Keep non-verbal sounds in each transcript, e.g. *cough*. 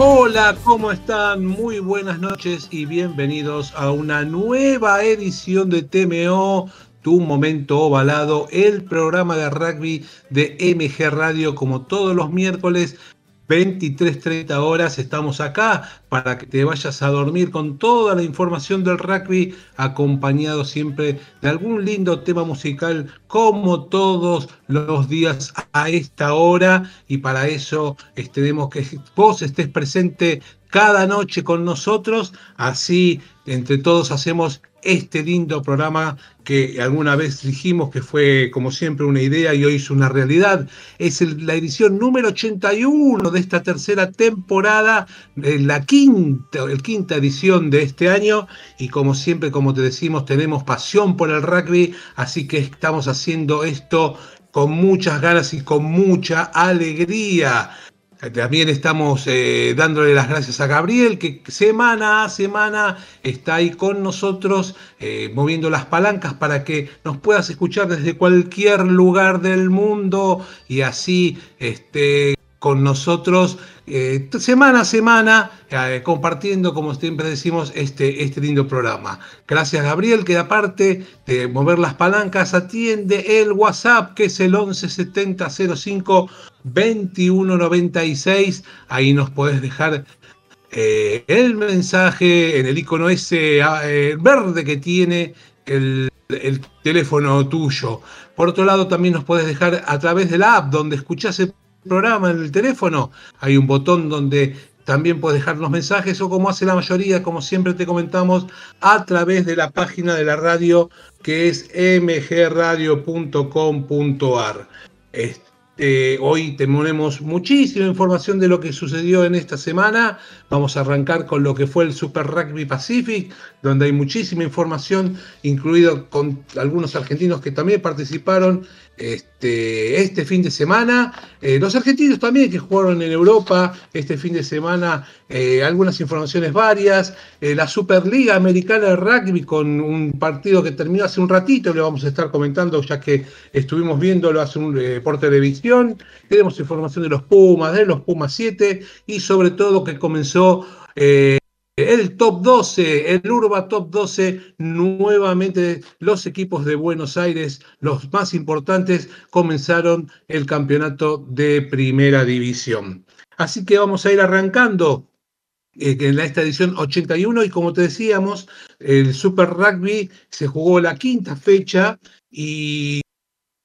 Hola, ¿cómo están? Muy buenas noches y bienvenidos a una nueva edición de TMO, Tu Momento Ovalado, el programa de rugby de MG Radio, como todos los miércoles 23.30 horas estamos acá para que te vayas a dormir con toda la información del rugby, acompañado siempre de algún lindo tema musical, como todos los días a esta hora. Y para eso tenemos que vos estés presente cada noche con nosotros, así entre todos hacemos este lindo programa que alguna vez dijimos que fue como siempre una idea y hoy es una realidad. Es la edición número 81 de esta tercera temporada, eh, la quinta, el quinta edición de este año y como siempre, como te decimos, tenemos pasión por el rugby, así que estamos haciendo esto con muchas ganas y con mucha alegría. También estamos eh, dándole las gracias a Gabriel, que semana a semana está ahí con nosotros, eh, moviendo las palancas para que nos puedas escuchar desde cualquier lugar del mundo. Y así este, con nosotros eh, semana a semana, eh, compartiendo, como siempre decimos, este, este lindo programa. Gracias, Gabriel, que aparte de mover las palancas, atiende el WhatsApp, que es el 117005 2196. Ahí nos podés dejar eh, el mensaje en el icono ese verde que tiene el, el, teléfono tuyo. Por otro lado, también nos puedes dejar a través de la app donde escuchás el programa en el teléfono, hay un botón donde también puedes dejarnos mensajes o como hace la mayoría, como siempre te comentamos, a través de la página de la radio que es mgradio.com.ar. hoy tenemos muchísima información de lo que sucedió en esta semana. Vamos a arrancar con lo que fue el Super Rugby Pacific, donde hay muchísima información, incluido con algunos argentinos que también participaron este, este fin de semana. Eh, los argentinos también que jugaron en Europa este fin de semana, eh, algunas informaciones varias. Eh, la Superliga Americana de Rugby con un partido que terminó hace un ratito, le vamos a estar comentando ya que estuvimos viéndolo hace un, por televisión. Tenemos información de los Pumas, de los Pumas 7 y sobre todo que comenzó el top 12, el Urba Top 12, nuevamente los equipos de Buenos Aires, los más importantes, comenzaron el campeonato de primera división. Así que vamos a ir arrancando eh, en esta edición 81 y como te decíamos, el Super Rugby se jugó la quinta fecha y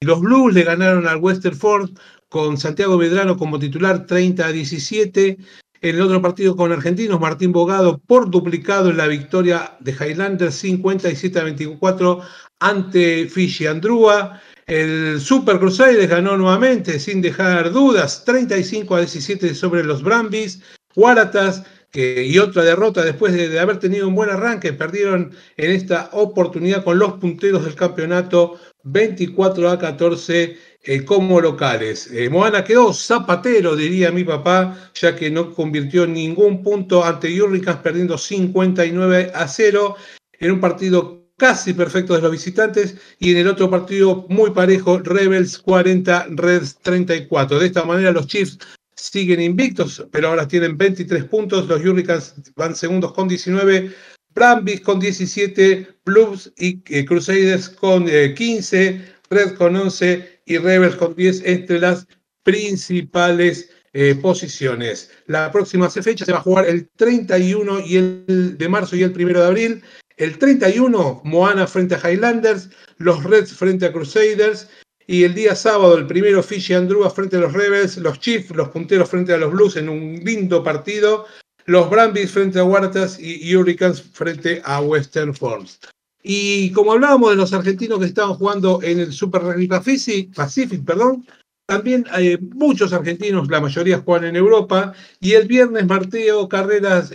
los Blues le ganaron al Westerford con Santiago Medrano como titular 30 a 17. En el otro partido con argentinos, Martín Bogado por duplicado en la victoria de Highlanders 57 a 24 ante Fishy Andrúa. El Super Crusaders ganó nuevamente sin dejar dudas 35 a 17 sobre los Brambis. Waratahs y otra derrota después de, de, haber tenido un buen arranque, perdieron en esta oportunidad con los punteros del campeonato 24 a 14 eh, como locales. Eh, Moana quedó zapatero, diría mi papá, ya que no convirtió ningún punto ante Hurricanes, perdiendo 59 a 0 en un partido casi perfecto de los visitantes y en el otro partido muy parejo, Rebels 40, Reds 34. De esta manera los Chiefs siguen invictos, pero ahora tienen 23 puntos, los Hurricanes van segundos con 19, Brambis con 17, Blues y eh, Crusaders con 15, Red con 11 y Rebels con 10 entre las principales eh, posiciones. La próxima fecha se va a jugar el 31 y el de marzo y el 1 de abril. El 31, Moana frente a Highlanders, los Reds frente a Crusaders. Y el día sábado, el primero, Fishy Andrúa frente a los Rebels, los Chiefs, los punteros frente a los Blues en un lindo partido, los Brambis frente a Huertas y Hurricanes frente a Western Forms. Y como hablábamos de los argentinos que estaban jugando en el Super Rugby Pacific, perdón, también hay muchos argentinos, la mayoría juegan en Europa, y el viernes Marteo Carreras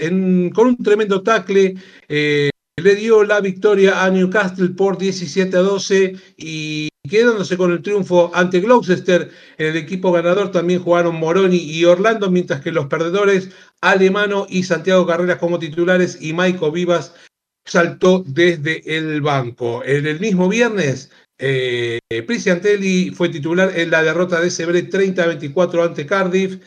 con un tremendo tackle eh, le dio la victoria a Newcastle por 17 a 12 y quedándose con el triunfo ante Gloucester. En el equipo ganador también jugaron Moroni y Orlando, mientras que los perdedores Alemano y Santiago Carreras como titulares y Maico Vivas saltó desde el banco. En el mismo viernes, eh, fue titular en la derrota de Sebre 30-24 ante Cardiff.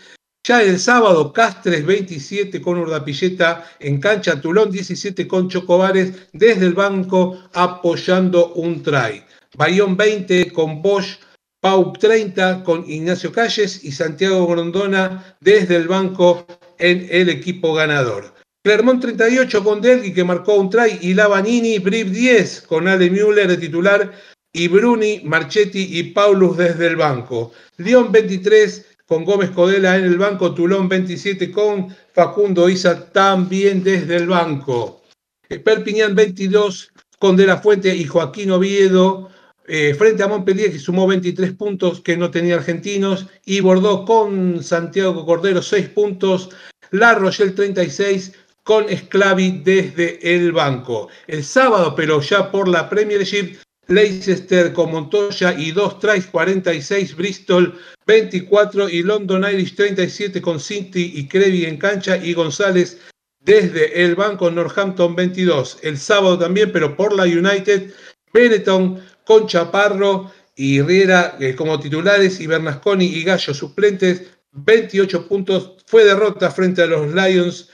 Ya el sábado, Castres 27 con Urdapilleta en cancha, Tulón 17 con Chocobares desde el banco apoyando un try. Bayón 20 con Bosch, Pau 30 con Ignacio Calles y Santiago Grondona desde el banco en el equipo ganador. Clermont 38 con Delgui que marcó un try y Lavanini, Brip 10 con Ale Müller de titular y Bruni, Marchetti y Paulus desde el banco. León 23 con Gómez Codela en el banco, Tulón 27 con Facundo Isa también desde el banco. Eh, Perpiñán 22 con De La Fuente y Joaquín Oviedo eh, frente a Montpellier que sumó 23 puntos que no tenía argentinos y Bordeaux con Santiago Cordero 6 puntos, La Rochelle 36 con Esclavi desde el banco. El sábado, pero ya por la Premiership, Leicester con Montoya y 2 tries 46, Bristol 24 y London Irish 37 con Cinti y Crevi en cancha y González desde el banco Northampton 22. El sábado también, pero por la United, Benetton con Chaparro y Riera eh, como titulares y Bernasconi y Gallo suplentes, 28 puntos. Fue derrota frente a los Lions,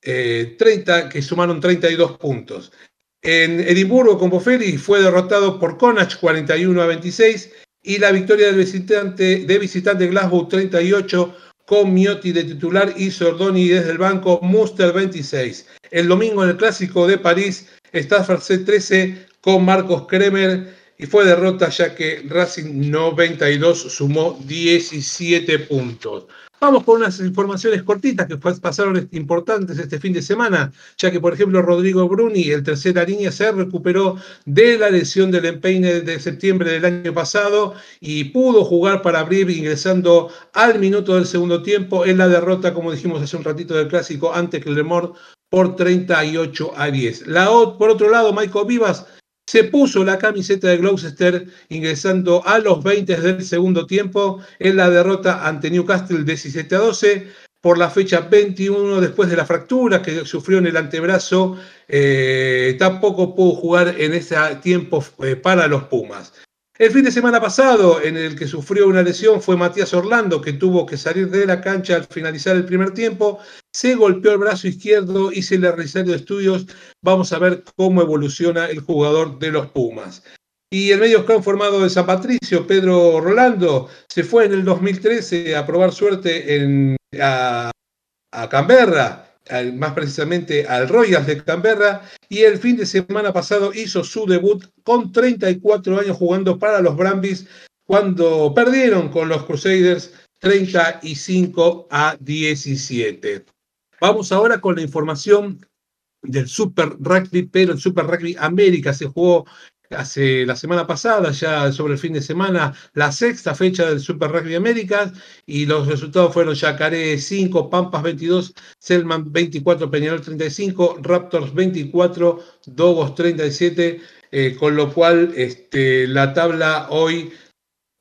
30, eh, que sumaron 32 puntos. En Edimburgo con Boferi fue derrotado por Connacht 41 a 26 y la victoria del visitante, de visitante Glasgow 38 con Miotti de titular y Sordoni desde el banco Muster 26. El domingo en el clásico de París, Stafford C13 con Marcos Kremer y fue derrota ya que Racing 92 sumó 17 puntos. Vamos con unas informaciones cortitas que pasaron importantes este fin de semana, ya que, por ejemplo, Rodrigo Bruni, el tercera línea, se recuperó de la lesión del empeine de septiembre del año pasado y pudo jugar para abrir ingresando al minuto del segundo tiempo en la derrota, como dijimos hace un ratito del clásico, ante Clermont por 38 a 10. La, por otro lado, Michael Vivas se puso la camiseta de Gloucester ingresando a los 20 del segundo tiempo en la derrota ante Newcastle 17 a 12 por la fecha 21 después de la fractura que sufrió en el antebrazo. Eh, tampoco pudo jugar en ese tiempo eh, para los Pumas. El fin de semana pasado, en el que sufrió una lesión, fue Matías Orlando, que tuvo que salir de la cancha al finalizar el primer tiempo. Se golpeó el brazo izquierdo y se le realizaron estudios. Vamos a ver cómo evoluciona el jugador de los Pumas. Y el medio formado de San Patricio, Pedro Rolando, se fue en el 2013 a probar suerte en, a Canberra más precisamente al Royals de Canberra, y el fin de semana pasado hizo su debut con 34 años jugando para los Brambis cuando perdieron con los Crusaders 35 a 17. Vamos ahora con la información del Super Rugby, pero el Super Rugby América se jugó hace la semana pasada, ya sobre el fin de semana, la sexta fecha del Super Rugby Américas y los resultados fueron Yacaré 5, Pampas 22, Selman 24, Peñarol 35, Raptors 24, Dogos 37, eh, con lo cual este, la tabla hoy,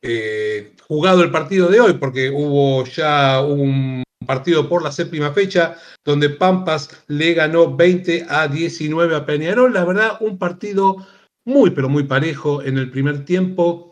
eh, jugado el partido de hoy, porque hubo ya un partido por la séptima fecha, donde Pampas le ganó 20 a 19 a Peñarol, la verdad, un partido muy, pero muy parejo en el primer tiempo.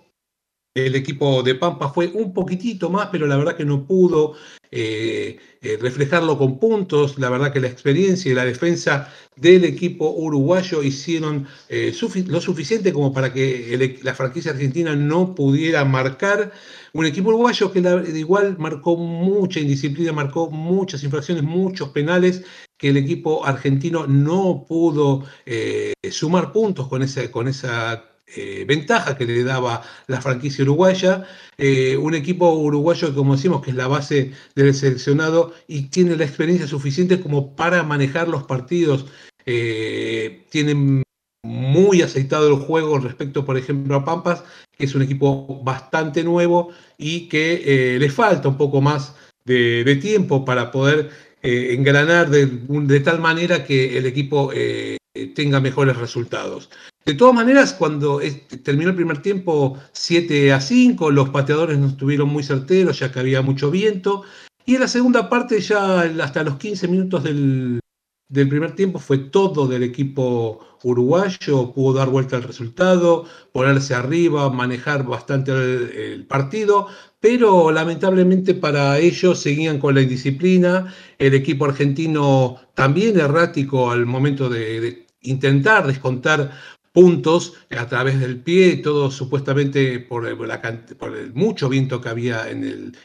El equipo de Pampa fue un poquitito más, pero la verdad que no pudo eh, eh, reflejarlo con puntos. La verdad que la experiencia y la defensa del equipo uruguayo hicieron eh, lo suficiente como para que la franquicia argentina no pudiera marcar. Un equipo uruguayo que igual marcó mucha indisciplina, marcó muchas infracciones, muchos penales que el equipo argentino no pudo eh, sumar puntos con esa, con esa eh, ventaja que le daba la franquicia uruguaya. Eh, un equipo uruguayo que, como decimos, que es la base del seleccionado y tiene la experiencia suficiente como para manejar los partidos. tienen muy aceitado el juego respecto, por ejemplo, a Pampas, que es un equipo bastante nuevo y que le falta un poco más de tiempo para poder eh, engranar de, tal manera que el equipo eh, tenga mejores resultados. De todas maneras, cuando terminó el primer tiempo 7 a 5, los pateadores no estuvieron muy certeros, ya que había mucho viento. Y en la segunda parte, ya hasta los 15 minutos del, del primer tiempo fue todo del equipo uruguayo, pudo dar vuelta al resultado, ponerse arriba, manejar bastante el, partido, pero lamentablemente para ellos seguían con la indisciplina, el equipo argentino también errático al momento de intentar descontar puntos a través del pie, todo supuestamente por, el mucho viento que había en,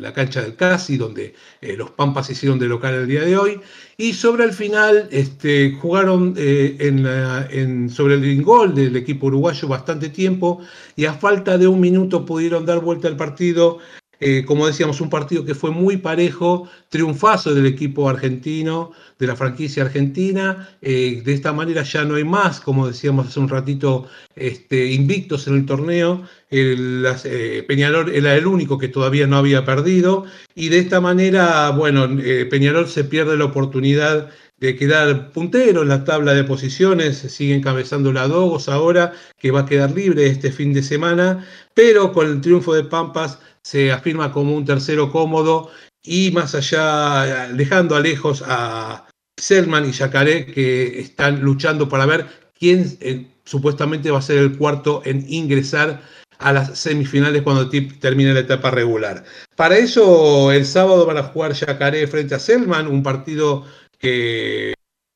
la cancha del Casi, donde eh, los Pampas hicieron de local el día de hoy. Y sobre el final este, jugaron eh, en sobre el gol del equipo uruguayo bastante tiempo y a falta de un minuto pudieron dar vuelta al partido eh, como decíamos, un partido que fue muy parejo, triunfazo del equipo argentino, de la franquicia argentina. Eh, de esta manera ya no hay más, como decíamos hace un ratito, este, invictos en el torneo. El, eh, Peñarol era el único que todavía no había perdido. Y de esta manera, bueno, Peñarol se pierde la oportunidad de quedar puntero en la tabla de posiciones, sigue encabezando la Dogos ahora, que va a quedar libre este fin de semana, pero con el triunfo de Pampas se afirma como un tercero cómodo y más allá, dejando a lejos a Selman y Yacaré que están luchando para ver quién eh, supuestamente va a ser el cuarto en ingresar a las semifinales cuando termine la etapa regular. Para eso el sábado van a jugar Yacaré frente a Selman, un partido que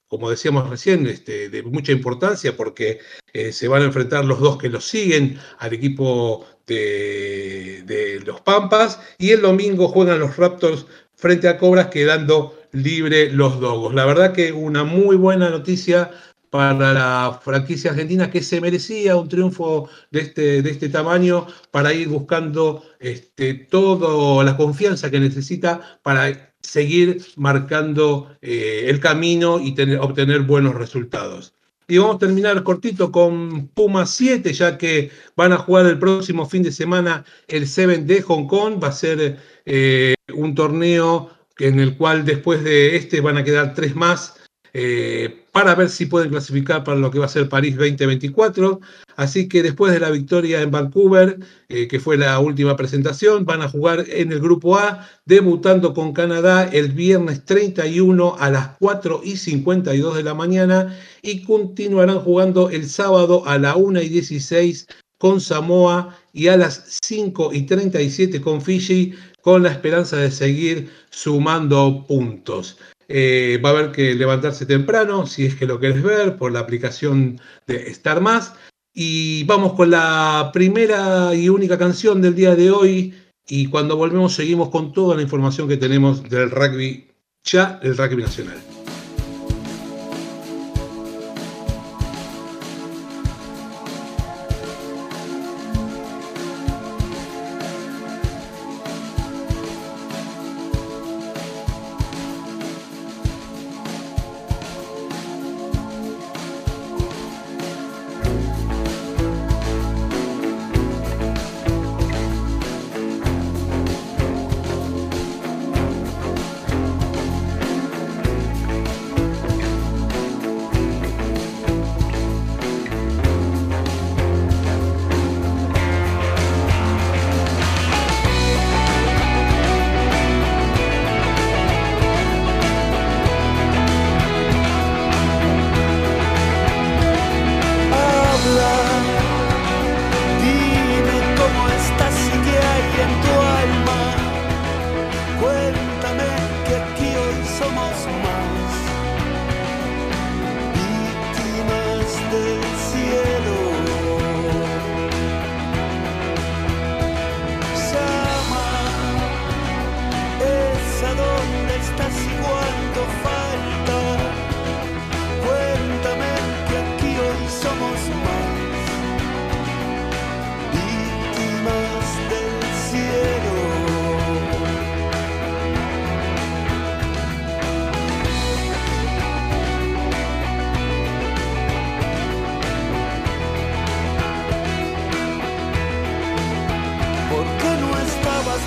como decíamos recién, este, de mucha importancia porque eh, se van a enfrentar los dos que los siguen al equipo de, los Pampas y el domingo juegan los Raptors frente a Cobras quedando libre los Dogos. La verdad que una muy buena noticia para la franquicia argentina que se merecía un triunfo de este, de este tamaño para ir buscando este, toda la confianza que necesita para seguir marcando eh, el camino y obtener buenos resultados. Y vamos a terminar cortito con Puma 7, ya que van a jugar el próximo fin de semana el 7 de Hong Kong. Va a ser eh, un torneo en el cual después de este van a quedar tres más eh, para ver si pueden clasificar para lo que va a ser París 2024. Así que después de la victoria en Vancouver, eh, que fue la última presentación, van a jugar en el grupo A, debutando con Canadá el viernes 31 a las 4 y 52 de la mañana y continuarán jugando el sábado a la 1 y 16 con Samoa y a las 5 y 37 con Fiji, con la esperanza de seguir sumando puntos. Eh, va a haber que levantarse temprano, si es que lo quieres ver, por la aplicación de Star Más. Y vamos con la primera y única canción del día de hoy. Y cuando volvemos seguimos con toda la información que tenemos del rugby, ya el rugby nacional.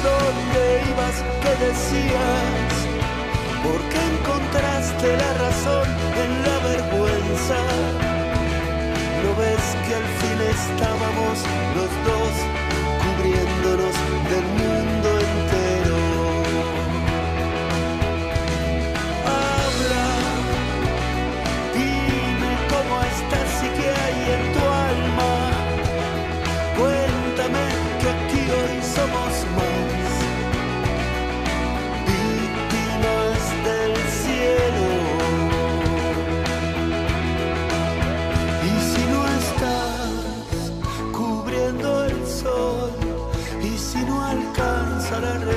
dónde ibas, qué decías, ¿Por qué encontraste la razón en la vergüenza. ¿No ves que al fin estábamos los dos cubriéndonos del mundo? shouldn't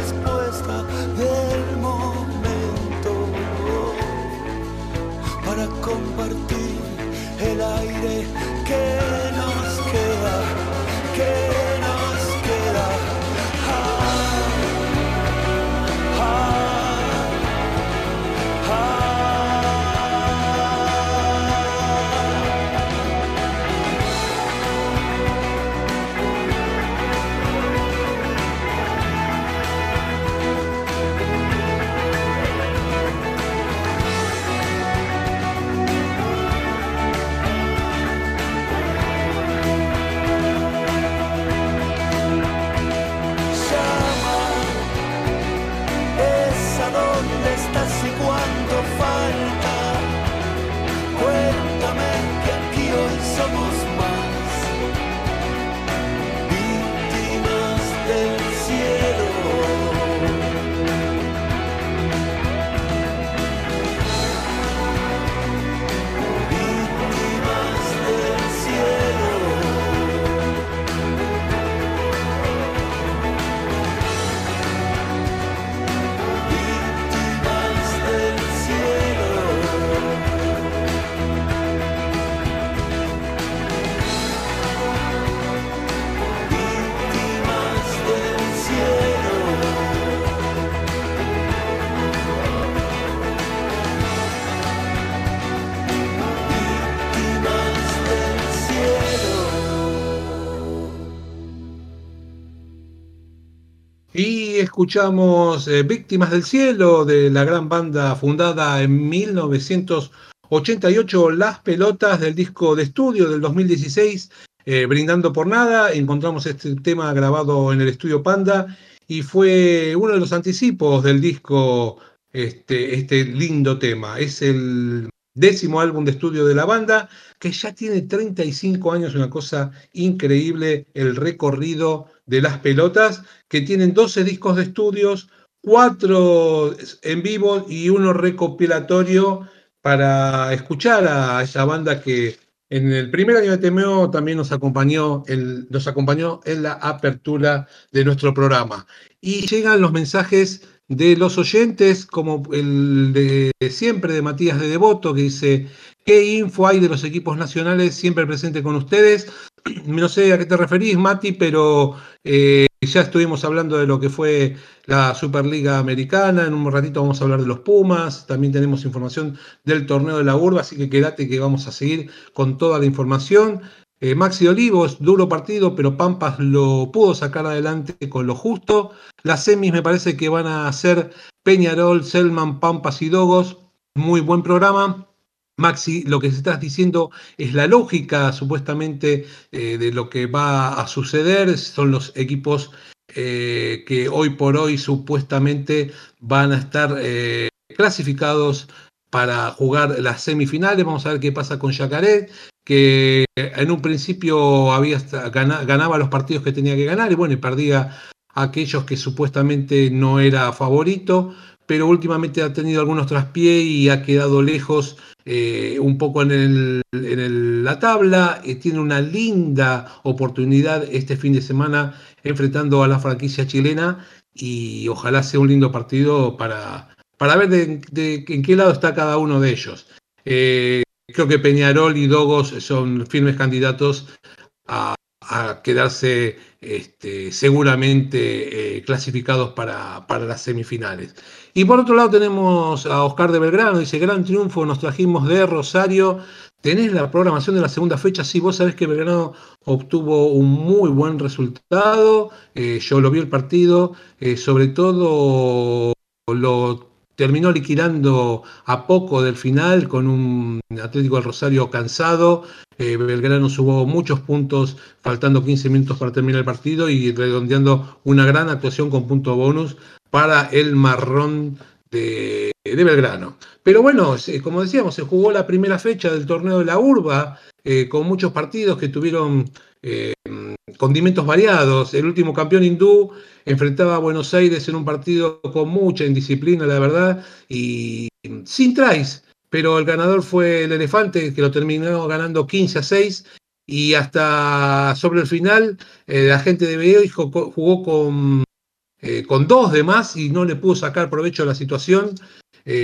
Y escuchamos eh, Víctimas del Cielo de la gran banda fundada en 1988, Las Pelotas del disco de estudio del 2016, eh, Brindando por Nada. Encontramos este tema grabado en el estudio Panda y fue uno de los anticipos del disco, este, este lindo tema. Es el décimo álbum de estudio de la banda, que ya tiene 35 años, una cosa increíble, el recorrido de las pelotas, que tienen 12 discos de estudios, 4 en vivo y uno recopilatorio para escuchar a esa banda que en el primer año de TMO también nos acompañó, nos acompañó en la apertura de nuestro programa. Y llegan los mensajes de los oyentes, como el de siempre de Matías de Devoto, que dice, ¿qué info hay de los equipos nacionales siempre presente con ustedes? *clears throat* No sé a qué te referís, Mati, pero eh, ya estuvimos hablando de lo que fue la Superliga Americana, en un ratito vamos a hablar de los Pumas, también tenemos información del torneo de la urba, así que quédate que vamos a seguir con toda la información. Eh, Maxi Olivos, duro partido, pero Pampas lo pudo sacar adelante con lo justo. Las semis me parece que van a ser Peñarol, Selman, Pampas y Dogos. Muy buen programa. Maxi, lo que se estás diciendo es la lógica supuestamente eh, de lo que va a suceder. Son los equipos eh, que hoy por hoy supuestamente van a estar eh, clasificados para jugar las semifinales. Vamos a ver qué pasa con Yacaré, que en un principio había ganaba los partidos que tenía que ganar y bueno, y perdía aquellos que supuestamente no era favorito, pero últimamente ha tenido algunos traspiés y ha quedado lejos eh, un poco en, el- en el- la tabla. eh, tiene una linda oportunidad este fin de semana enfrentando a la franquicia chilena y ojalá sea un lindo partido para, para ver de, de en qué lado está cada uno de ellos. Eh, creo que Peñarol y Dogos son firmes candidatos a, a quedarse este, seguramente eh, clasificados para, para las semifinales. Y por otro lado tenemos a Oscar de Belgrano, dice, gran triunfo, nos trajimos de Rosario. ¿Tenés la programación de la segunda fecha? Sí, vos sabés que Belgrano obtuvo un muy buen resultado. eh, yo lo vi el partido, eh, sobre todo lo terminó liquidando a poco del final con un Atlético del Rosario cansado. Eh, Belgrano subió muchos puntos, faltando 15 minutos para terminar el partido y redondeando una gran actuación con punto bonus para el marrón de, Belgrano. Pero bueno, como decíamos, se jugó la primera fecha del torneo de la Urba, eh, con muchos partidos que tuvieron eh, condimentos variados. El último campeón hindú enfrentaba a Buenos Aires en un partido con mucha indisciplina, la verdad, y sin tries. Pero el ganador fue el Elefante, que lo terminó ganando 15 a 6. Y hasta sobre el final, eh, la gente de Bello jugó con, eh, con dos de más y no le pudo sacar provecho a la situación.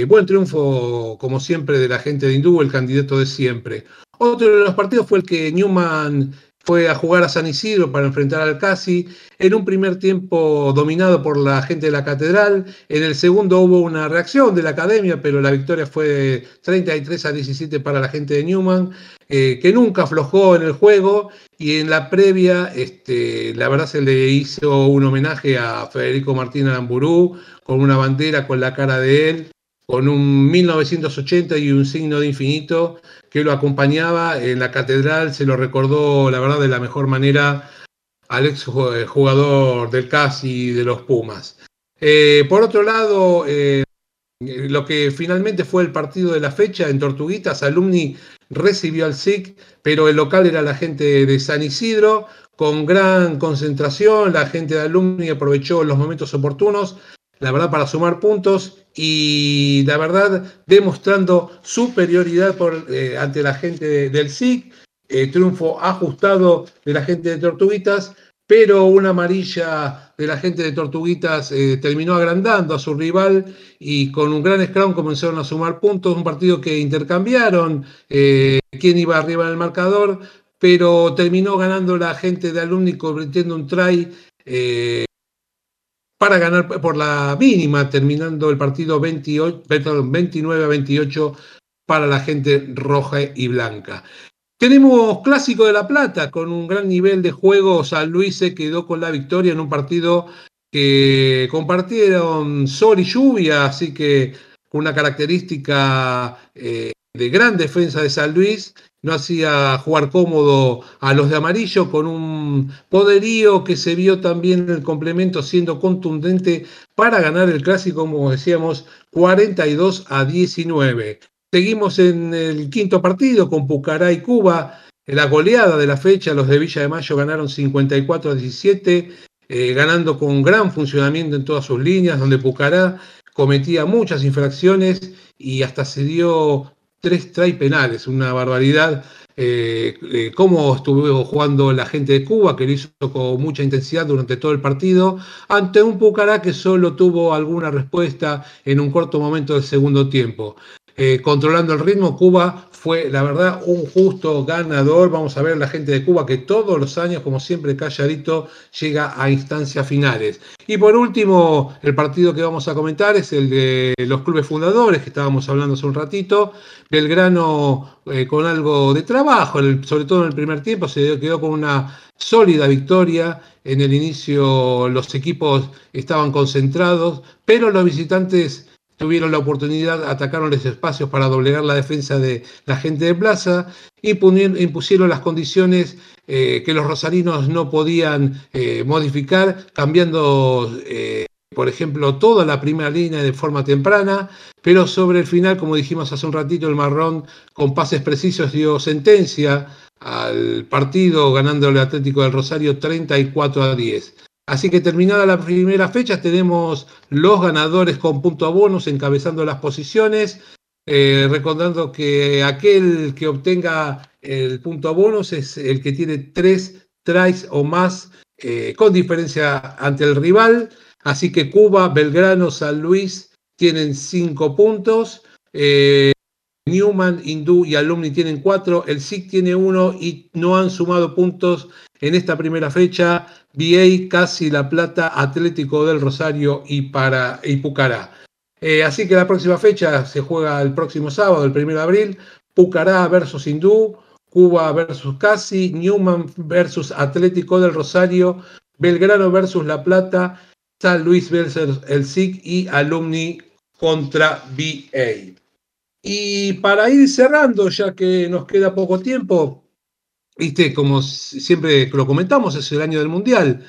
Buen triunfo, como siempre, de la gente de Hindú, el candidato de siempre. Otro de los partidos fue el que Newman fue a jugar a San Isidro para enfrentar al Casi, en un primer tiempo dominado por la gente de la catedral, en el segundo hubo una reacción de la academia, pero la victoria fue 33 a 17 para la gente de Newman, eh, que nunca aflojó en el juego, y en la previa, este, la verdad se le hizo un homenaje a Federico Martín Aramburú, con una bandera con la cara de él, con un 1980 y un signo de infinito que lo acompañaba en la catedral, se lo recordó, la verdad, de la mejor manera al ex jugador del CAS y de los Pumas. Eh, por otro lado, eh, lo que finalmente fue el partido de la fecha en Tortuguitas, Alumni recibió al SIC, pero el local era la gente de San Isidro, con gran concentración, la gente de Alumni aprovechó los momentos oportunos, la verdad, para sumar puntos y la verdad demostrando superioridad eh, ante la gente del SIC, eh, triunfo ajustado de la gente de Tortuguitas, pero una amarilla de la gente de Tortuguitas eh, terminó agrandando a su rival y con un gran scrum comenzaron a sumar puntos, un partido que intercambiaron quién iba arriba en el marcador, pero terminó ganando la gente de Alumni convirtiendo un try para ganar por la mínima, terminando el partido 28, 29 a 28 para la gente roja y blanca. Tenemos Clásico de La Plata con un gran nivel de juego. San Luis se quedó con la victoria en un partido que compartieron sol y lluvia, así que una característica eh, de gran defensa de San Luis no hacía jugar cómodo a los de amarillo con un poderío que se vio también en el complemento siendo contundente para ganar el clásico, como decíamos, 42 a 19. Seguimos en el quinto partido con Pucará y Cuba. En la goleada de la fecha, los de Villa de Mayo ganaron 54 a 17, eh, ganando con gran funcionamiento en todas sus líneas, donde Pucará cometía muchas infracciones y hasta se dio tres try penales, una barbaridad. Eh, eh, cómo estuvo jugando la gente de Cuba, que lo hizo con mucha intensidad durante todo el partido, ante un Pucará que solo tuvo alguna respuesta en un corto momento del segundo tiempo. Eh, controlando el ritmo, Cuba fue, la verdad, un justo ganador. Vamos a ver la gente de Cuba que todos los años, como siempre, calladito, llega a instancias finales. Y por último, el partido que vamos a comentar es el de los clubes fundadores, que estábamos hablando hace un ratito. Belgrano eh, con algo de trabajo, sobre todo en el primer tiempo, se quedó con una sólida victoria. En el inicio los equipos estaban concentrados, pero los visitantes tuvieron la oportunidad, atacaron los espacios para doblegar la defensa de la gente de plaza y impusieron las condiciones eh, que los rosarinos no podían eh, modificar, cambiando, eh, por ejemplo, toda la primera línea de forma temprana, pero sobre el final, como dijimos hace un ratito, el marrón con pases precisos dio sentencia al partido ganándole Atlético del Rosario 34 a 10. Así que terminada la primera fecha, tenemos los ganadores con punto a bonus encabezando las posiciones. Eh, recordando que aquel que obtenga el punto a bonus es el que tiene tres tries o más eh, con diferencia ante el rival. Así que Cuba, Belgrano, San Luis tienen cinco puntos. Eh, Newman, Hindú y Alumni tienen cuatro. El SIC tiene uno y no han sumado puntos en esta primera fecha. VA, Casi, La Plata, Atlético del Rosario y, para, Pucará. Eh, así que la próxima fecha se juega el próximo sábado, el 1 de abril, Pucará versus Hindú, Cuba versus Casi, Newman versus Atlético del Rosario, Belgrano versus La Plata, San Luis versus el SIC y Alumni contra VA. Y para ir cerrando, ya que nos queda poco tiempo, Viste, como siempre lo comentamos, es el año del Mundial,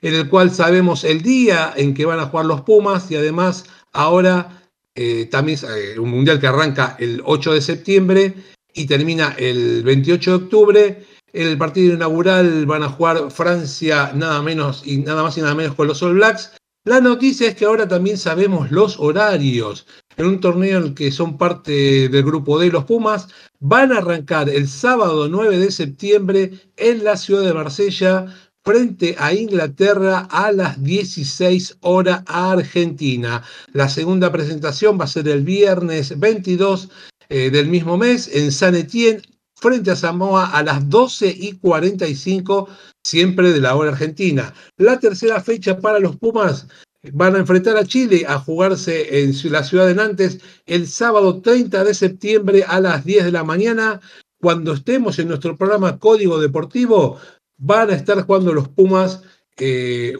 en el cual sabemos el día en que van a jugar los Pumas y además ahora eh, también eh, un Mundial que arranca el 8 de septiembre y termina el 28 de octubre. En el partido inaugural van a jugar Francia nada menos y nada más y nada menos con los All Blacks. La noticia es que ahora también sabemos los horarios. En un torneo en el que son parte del grupo de los Pumas, van a arrancar el sábado 9 de septiembre en la ciudad de Marsella frente a Inglaterra a las 16 horas Argentina. La segunda presentación va a ser el viernes 22 eh, del mismo mes en San Etienne frente a Samoa a las 12 y 45, siempre de la hora argentina. La tercera fecha para los Pumas van a enfrentar a Chile a jugarse en la ciudad de Nantes el sábado 30 de septiembre a las 10 de la mañana. Cuando estemos en nuestro programa Código Deportivo, van a estar jugando los Pumas eh,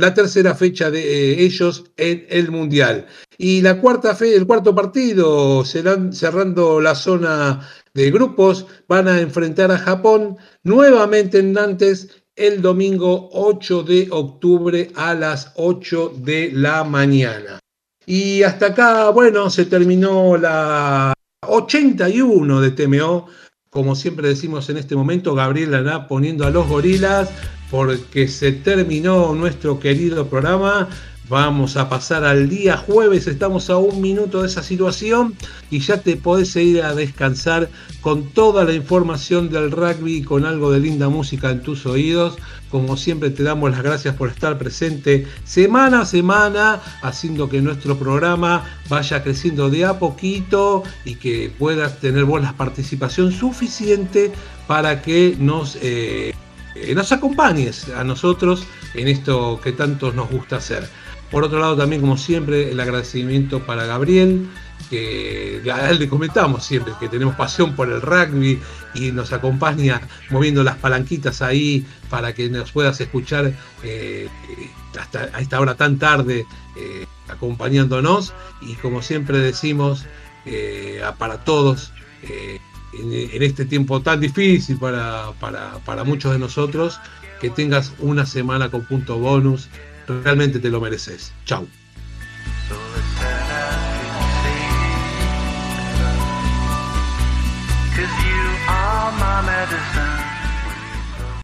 la tercera fecha de eh, ellos en el Mundial. Y la cuarta fe, el cuarto partido, cerrando la zona de grupos, van a enfrentar a Japón nuevamente en Nantes el domingo 8 de octubre a las 8 de la mañana. Y hasta acá, bueno, se terminó la 81 de TMO. Como siempre decimos en este momento, Gabriel hará poniendo a los gorilas porque se terminó nuestro querido programa. Vamos a pasar al día jueves, estamos a un minuto de esa situación y ya te podés ir a descansar con toda la información del rugby y con algo de linda música en tus oídos. Como siempre te damos las gracias por estar presente semana a semana, haciendo que nuestro programa vaya creciendo de a poquito y que puedas tener vos la participación suficiente para que nos... Eh, eh, nos acompañes a nosotros en esto que tanto nos gusta hacer. Por otro lado, también, como siempre, el agradecimiento para Gabriel, que a él le comentamos siempre que tenemos pasión por el rugby y nos acompaña moviendo las palanquitas ahí para que nos puedas escuchar eh, hasta a esta hora tan tarde eh, acompañándonos. Y como siempre decimos, para todos, en, este tiempo tan difícil para, para, muchos de nosotros, que tengas una semana con punto bonus. Realmente te lo mereces. Chau.